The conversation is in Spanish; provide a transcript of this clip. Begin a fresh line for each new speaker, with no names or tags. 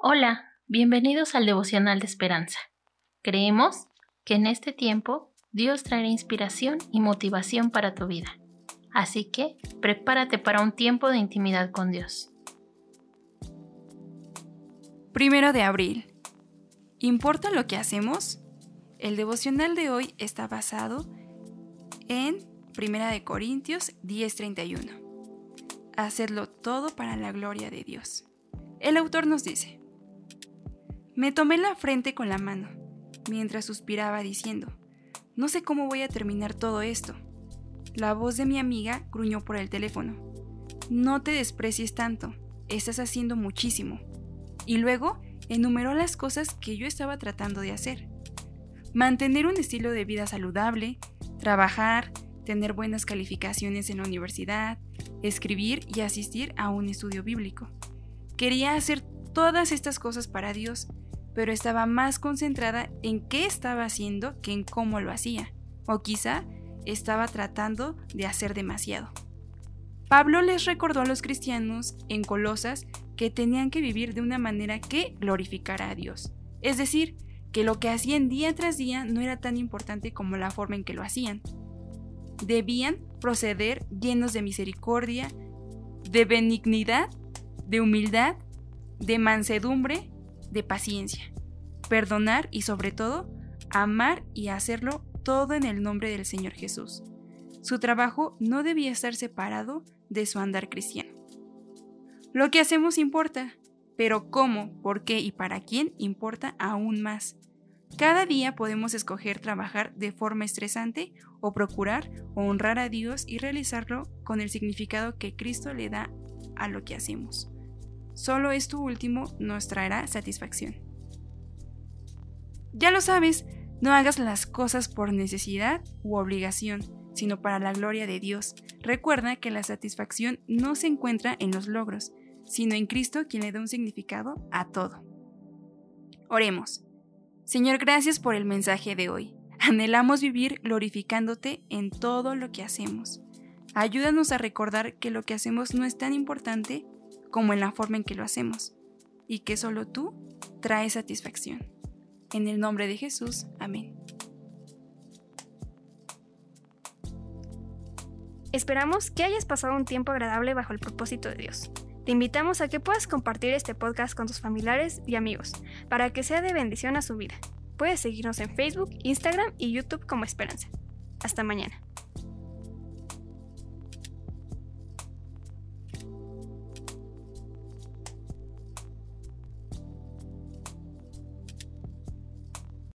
Hola, bienvenidos al devocional de esperanza. Creemos que en este tiempo Dios traerá inspiración y motivación para tu vida. Así que prepárate para un tiempo de intimidad con Dios.
Primero de abril. ¿Importa lo que hacemos? El devocional de hoy está basado en Primera de Corintios 10:31. Hacedlo todo para la gloria de Dios. El autor nos dice, Me tomé la frente con la mano, mientras suspiraba diciendo, No sé cómo voy a terminar todo esto. La voz de mi amiga gruñó por el teléfono. No te desprecies tanto, estás haciendo muchísimo. Y luego enumeró las cosas que yo estaba tratando de hacer. Mantener un estilo de vida saludable, trabajar, tener buenas calificaciones en la universidad, escribir y asistir a un estudio bíblico. Quería hacer todas estas cosas para Dios, pero estaba más concentrada en qué estaba haciendo que en cómo lo hacía, o quizá estaba tratando de hacer demasiado. Pablo les recordó a los cristianos en Colosas que tenían que vivir de una manera que glorificara a Dios, es decir, que lo que hacían día tras día no era tan importante como la forma en que lo hacían. Debían proceder llenos de misericordia, de benignidad, de humildad, de mansedumbre, de paciencia, perdonar y sobre todo, amar y hacerlo todo en el nombre del Señor Jesús. Su trabajo no debía estar separado de su andar cristiano. Lo que hacemos importa, pero cómo, por qué y para quién importa aún más. Cada día podemos escoger trabajar de forma estresante o procurar honrar a Dios y realizarlo con el significado que Cristo le da a lo que hacemos. Solo esto último nos traerá satisfacción. Ya lo sabes, no hagas las cosas por necesidad u obligación, sino para la gloria de Dios. Recuerda que la satisfacción no se encuentra en los logros, sino en Cristo quien le da un significado a todo. Oremos. Señor, gracias por el mensaje de hoy. Anhelamos vivir glorificándote en todo lo que hacemos. Ayúdanos a recordar que lo que hacemos no es tan importante como en la forma en que lo hacemos, y que solo tú traes satisfacción. En el nombre de Jesús, amén.
Esperamos que hayas pasado un tiempo agradable bajo el propósito de Dios. Te invitamos a que puedas compartir este podcast con tus familiares y amigos para que sea de bendición a su vida. Puedes seguirnos en Facebook, Instagram y YouTube como Esperanza. Hasta mañana.